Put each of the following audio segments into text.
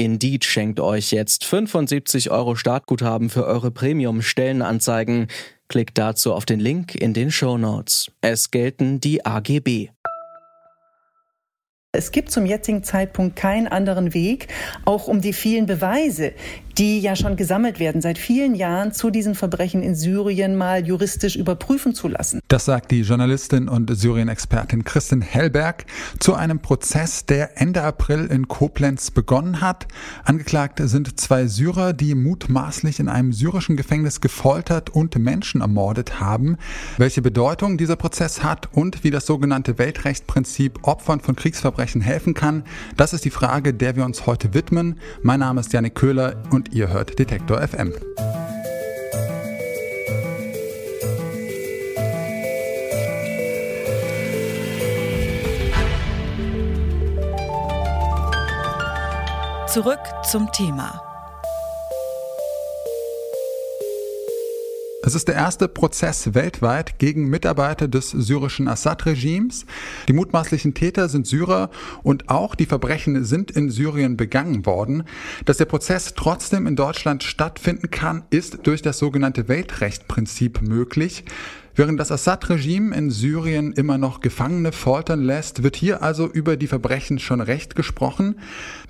Indeed schenkt euch jetzt 75 Euro Startguthaben für eure Premium-Stellenanzeigen. Klickt dazu auf den Link in den Show Notes. Es gelten die AGB. Es gibt zum jetzigen Zeitpunkt keinen anderen Weg, auch um die vielen Beweise, die ja schon gesammelt werden seit vielen Jahren zu diesen Verbrechen in Syrien mal juristisch überprüfen zu lassen. Das sagt die Journalistin und Syrien-Expertin Kristin Hellberg zu einem Prozess, der Ende April in Koblenz begonnen hat. Angeklagt sind zwei Syrer, die mutmaßlich in einem syrischen Gefängnis gefoltert und Menschen ermordet haben. Welche Bedeutung dieser Prozess hat und wie das sogenannte Weltrechtsprinzip Opfern von Kriegsverbrechen helfen kann, das ist die Frage, der wir uns heute widmen. Mein Name ist Janik Köhler und ihr hört Detektor FM. Zurück zum Thema. Es ist der erste Prozess weltweit gegen Mitarbeiter des syrischen Assad-Regimes. Die mutmaßlichen Täter sind Syrer und auch die Verbrechen sind in Syrien begangen worden. Dass der Prozess trotzdem in Deutschland stattfinden kann, ist durch das sogenannte Weltrechtprinzip möglich. Während das Assad-Regime in Syrien immer noch Gefangene foltern lässt, wird hier also über die Verbrechen schon recht gesprochen.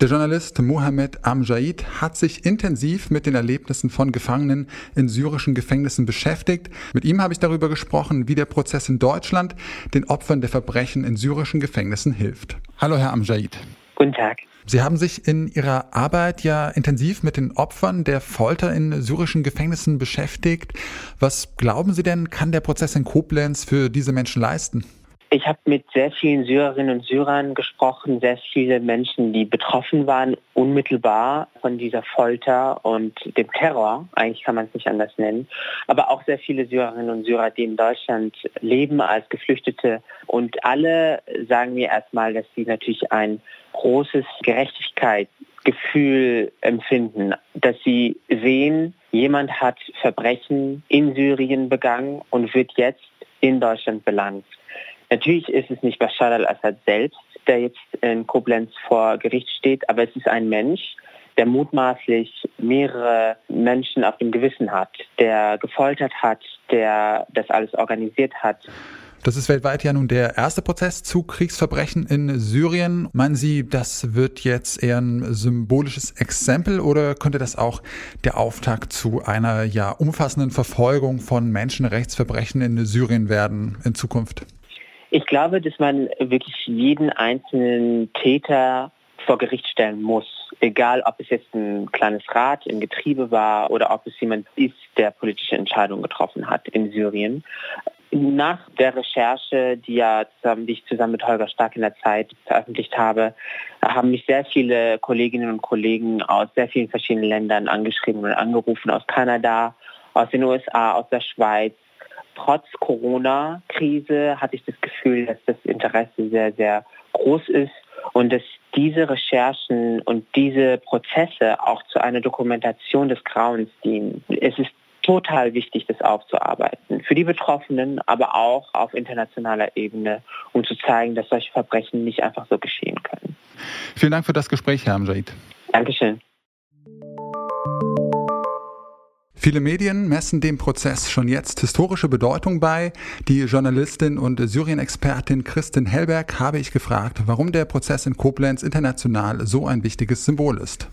Der Journalist Mohamed Amjaid hat sich intensiv mit den Erlebnissen von Gefangenen in syrischen Gefängnissen beschäftigt. Mit ihm habe ich darüber gesprochen, wie der Prozess in Deutschland den Opfern der Verbrechen in syrischen Gefängnissen hilft. Hallo, Herr Amjaid. Guten Tag. Sie haben sich in Ihrer Arbeit ja intensiv mit den Opfern der Folter in syrischen Gefängnissen beschäftigt. Was glauben Sie denn, kann der Prozess in Koblenz für diese Menschen leisten? Ich habe mit sehr vielen Syrerinnen und Syrern gesprochen, sehr viele Menschen, die betroffen waren, unmittelbar von dieser Folter und dem Terror, eigentlich kann man es nicht anders nennen, aber auch sehr viele Syrerinnen und Syrer, die in Deutschland leben als Geflüchtete. Und alle sagen mir erstmal, dass sie natürlich ein großes Gerechtigkeitsgefühl empfinden, dass sie sehen, jemand hat Verbrechen in Syrien begangen und wird jetzt in Deutschland belangt. Natürlich ist es nicht Bashar al-Assad selbst, der jetzt in Koblenz vor Gericht steht, aber es ist ein Mensch, der mutmaßlich mehrere Menschen auf dem Gewissen hat, der gefoltert hat, der das alles organisiert hat. Das ist weltweit ja nun der erste Prozess zu Kriegsverbrechen in Syrien. Meinen Sie, das wird jetzt eher ein symbolisches Exempel oder könnte das auch der Auftakt zu einer ja umfassenden Verfolgung von Menschenrechtsverbrechen in Syrien werden in Zukunft? Ich glaube, dass man wirklich jeden einzelnen Täter vor Gericht stellen muss. Egal, ob es jetzt ein kleines Rad im Getriebe war oder ob es jemand ist, der politische Entscheidungen getroffen hat in Syrien. Nach der Recherche, die, ja zusammen, die ich zusammen mit Holger Stark in der Zeit veröffentlicht habe, haben mich sehr viele Kolleginnen und Kollegen aus sehr vielen verschiedenen Ländern angeschrieben und angerufen, aus Kanada, aus den USA, aus der Schweiz. Trotz Corona-Krise hatte ich das Gefühl, dass das Interesse sehr, sehr groß ist und dass diese Recherchen und diese Prozesse auch zu einer Dokumentation des Grauens dienen. Es ist total wichtig, das aufzuarbeiten. Für die Betroffenen, aber auch auf internationaler Ebene, um zu zeigen, dass solche Verbrechen nicht einfach so geschehen können. Vielen Dank für das Gespräch, Herr Amjad. Dankeschön. Viele Medien messen dem Prozess schon jetzt historische Bedeutung bei. Die Journalistin und Syrien-Expertin Kristin Hellberg habe ich gefragt, warum der Prozess in Koblenz international so ein wichtiges Symbol ist.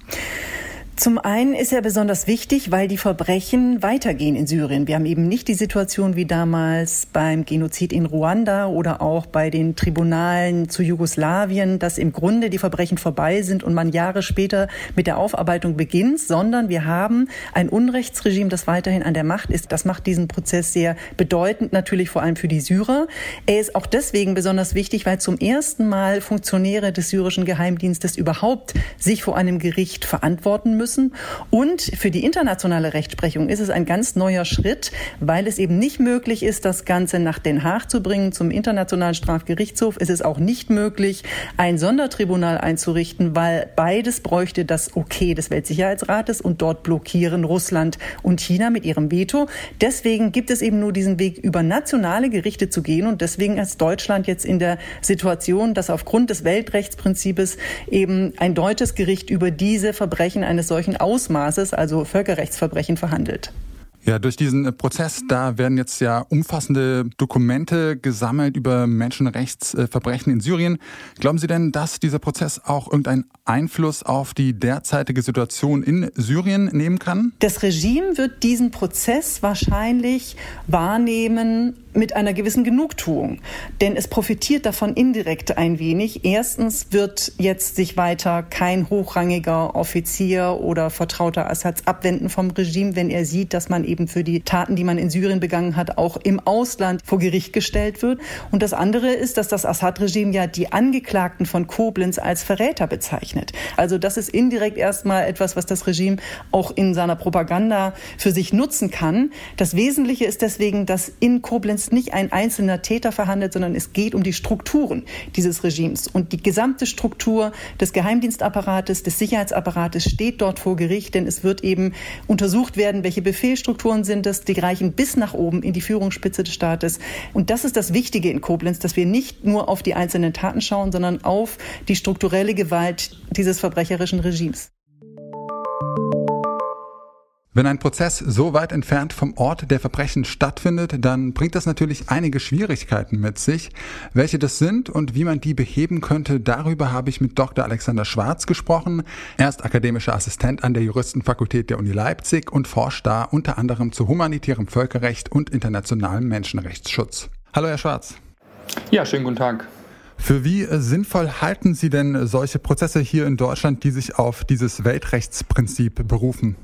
Zum einen ist er besonders wichtig, weil die Verbrechen weitergehen in Syrien. Wir haben eben nicht die Situation wie damals beim Genozid in Ruanda oder auch bei den Tribunalen zu Jugoslawien, dass im Grunde die Verbrechen vorbei sind und man Jahre später mit der Aufarbeitung beginnt, sondern wir haben ein Unrechtsregime, das weiterhin an der Macht ist. Das macht diesen Prozess sehr bedeutend, natürlich vor allem für die Syrer. Er ist auch deswegen besonders wichtig, weil zum ersten Mal Funktionäre des syrischen Geheimdienstes überhaupt sich vor einem Gericht verantworten müssen müssen. Und für die internationale Rechtsprechung ist es ein ganz neuer Schritt, weil es eben nicht möglich ist, das Ganze nach Den Haag zu bringen zum Internationalen Strafgerichtshof. Es ist auch nicht möglich, ein Sondertribunal einzurichten, weil beides bräuchte das Okay des Weltsicherheitsrates und dort blockieren Russland und China mit ihrem Veto. Deswegen gibt es eben nur diesen Weg über nationale Gerichte zu gehen und deswegen ist Deutschland jetzt in der Situation, dass aufgrund des Weltrechtsprinzips eben ein deutsches Gericht über diese Verbrechen eines solchen Ausmaßes, also Völkerrechtsverbrechen, verhandelt. Ja, durch diesen Prozess, da werden jetzt ja umfassende Dokumente gesammelt über Menschenrechtsverbrechen in Syrien. Glauben Sie denn, dass dieser Prozess auch irgendeinen Einfluss auf die derzeitige Situation in Syrien nehmen kann? Das Regime wird diesen Prozess wahrscheinlich wahrnehmen mit einer gewissen Genugtuung. Denn es profitiert davon indirekt ein wenig. Erstens wird jetzt sich weiter kein hochrangiger Offizier oder Vertrauter Assads abwenden vom Regime, wenn er sieht, dass man eben für die Taten, die man in Syrien begangen hat, auch im Ausland vor Gericht gestellt wird. Und das andere ist, dass das Assad-Regime ja die Angeklagten von Koblenz als Verräter bezeichnet. Also das ist indirekt erstmal etwas, was das Regime auch in seiner Propaganda für sich nutzen kann. Das Wesentliche ist deswegen, dass in Koblenz nicht ein einzelner Täter verhandelt, sondern es geht um die Strukturen dieses Regimes. Und die gesamte Struktur des Geheimdienstapparates, des Sicherheitsapparates steht dort vor Gericht, denn es wird eben untersucht werden, welche Befehlsstrukturen sind es, die reichen bis nach oben in die Führungsspitze des Staates. Und das ist das Wichtige in Koblenz, dass wir nicht nur auf die einzelnen Taten schauen, sondern auf die strukturelle Gewalt dieses verbrecherischen Regimes. Wenn ein Prozess so weit entfernt vom Ort der Verbrechen stattfindet, dann bringt das natürlich einige Schwierigkeiten mit sich. Welche das sind und wie man die beheben könnte, darüber habe ich mit Dr. Alexander Schwarz gesprochen. Er ist akademischer Assistent an der Juristenfakultät der Uni Leipzig und forscht da unter anderem zu humanitärem Völkerrecht und internationalem Menschenrechtsschutz. Hallo, Herr Schwarz. Ja, schönen guten Tag. Für wie äh, sinnvoll halten Sie denn solche Prozesse hier in Deutschland, die sich auf dieses Weltrechtsprinzip berufen?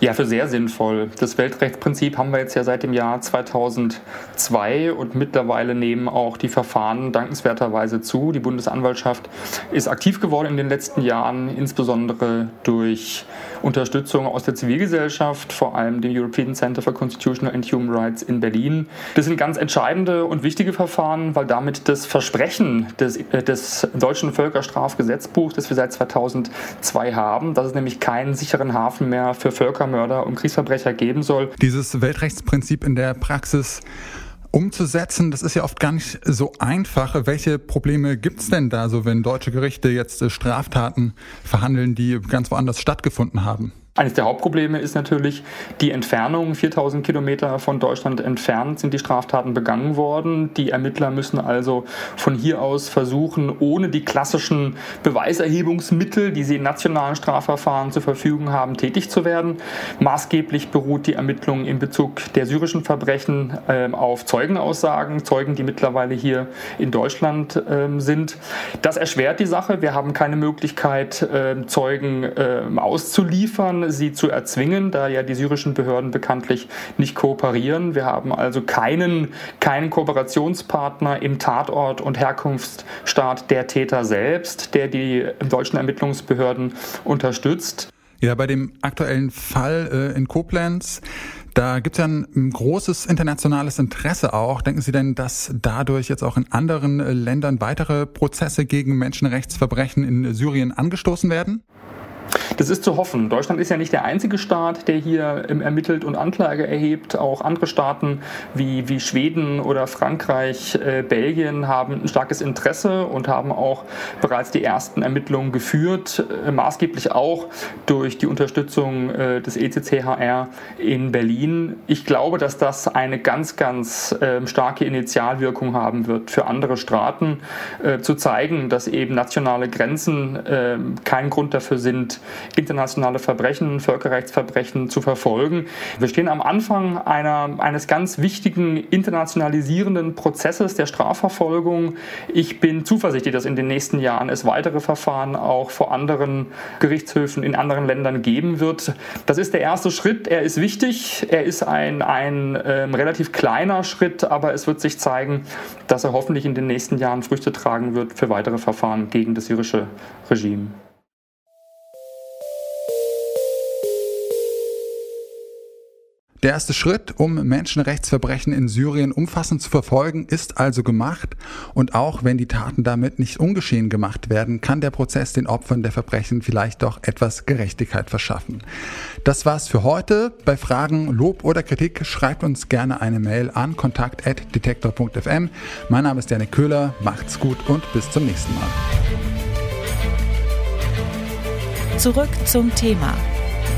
Ja, für sehr sinnvoll. Das Weltrechtsprinzip haben wir jetzt ja seit dem Jahr 2002 und mittlerweile nehmen auch die Verfahren dankenswerterweise zu. Die Bundesanwaltschaft ist aktiv geworden in den letzten Jahren, insbesondere durch Unterstützung aus der Zivilgesellschaft, vor allem dem European Center for Constitutional and Human Rights in Berlin. Das sind ganz entscheidende und wichtige Verfahren, weil damit das Versprechen des, äh, des deutschen Völkerstrafgesetzbuchs, das wir seit 2002 haben, dass es nämlich keinen sicheren Hafen mehr für Völkermörder und Kriegsverbrecher geben soll. Dieses Weltrechtsprinzip in der Praxis umzusetzen, das ist ja oft gar nicht so einfach. Welche Probleme gibt es denn da so, wenn deutsche Gerichte jetzt äh, Straftaten verhandeln, die ganz woanders stattgefunden haben? Eines der Hauptprobleme ist natürlich die Entfernung. 4000 Kilometer von Deutschland entfernt sind die Straftaten begangen worden. Die Ermittler müssen also von hier aus versuchen, ohne die klassischen Beweiserhebungsmittel, die sie in nationalen Strafverfahren zur Verfügung haben, tätig zu werden. Maßgeblich beruht die Ermittlung in Bezug der syrischen Verbrechen äh, auf Zeugenaussagen, Zeugen, die mittlerweile hier in Deutschland äh, sind. Das erschwert die Sache. Wir haben keine Möglichkeit, äh, Zeugen ähm, auszuliefern sie zu erzwingen, da ja die syrischen Behörden bekanntlich nicht kooperieren. Wir haben also keinen, keinen Kooperationspartner im Tatort und Herkunftsstaat der Täter selbst, der die deutschen Ermittlungsbehörden unterstützt. Ja, bei dem aktuellen Fall äh, in Koblenz, da gibt es ja ein, großes internationales Interesse auch. Denken Sie denn, dass dadurch jetzt auch in anderen äh, Ländern weitere Prozesse gegen Menschenrechtsverbrechen in Syrien angestoßen werden? Das ist zu hoffen. Deutschland ist ja nicht der einzige Staat, der hier ermittelt und Anklage erhebt. Auch andere Staaten wie, wie Schweden oder Frankreich, äh, Belgien haben ein starkes Interesse und haben auch bereits die ersten Ermittlungen geführt, äh, maßgeblich auch durch die Unterstützung äh, des ECCHR in Berlin. Ich glaube, dass das eine ganz, ganz ähm, starke Initialwirkung haben wird für andere Staaten, äh, zu zeigen, dass eben nationale Grenzen ähm, kein Grund dafür sind, internationale Verbrechen, Völkerrechtsverbrechen zu verfolgen. Wir stehen am Anfang einer, eines ganz wichtigen internationalisierenden Prozesses der Strafverfolgung. Ich bin zuversichtlich, dass in den nächsten Jahren es weitere Verfahren auch vor anderen Gerichtshöfen in anderen Ländern geben wird. Das ist der erste Schritt. Er ist wichtig. Er ist ein, ein ähm, relativ kleiner Schritt, aber es wird sich zeigen, dass er hoffentlich in den nächsten Jahren Früchte tragen wird für weitere Verfahren gegen das syrische Regime. Der erste Schritt, um Menschenrechtsverbrechen in Syrien umfassend zu verfolgen, ist also gemacht. Und auch wenn die Taten damit nicht ungeschehen gemacht werden, kann der Prozess den Opfern der Verbrechen vielleicht doch etwas Gerechtigkeit verschaffen. Das war's für heute. Bei Fragen, Lob oder Kritik schreibt uns gerne eine Mail an kontakt.detektor.fm. Mein Name ist Janik Köhler. Macht's gut und bis zum nächsten Mal. Zurück zum Thema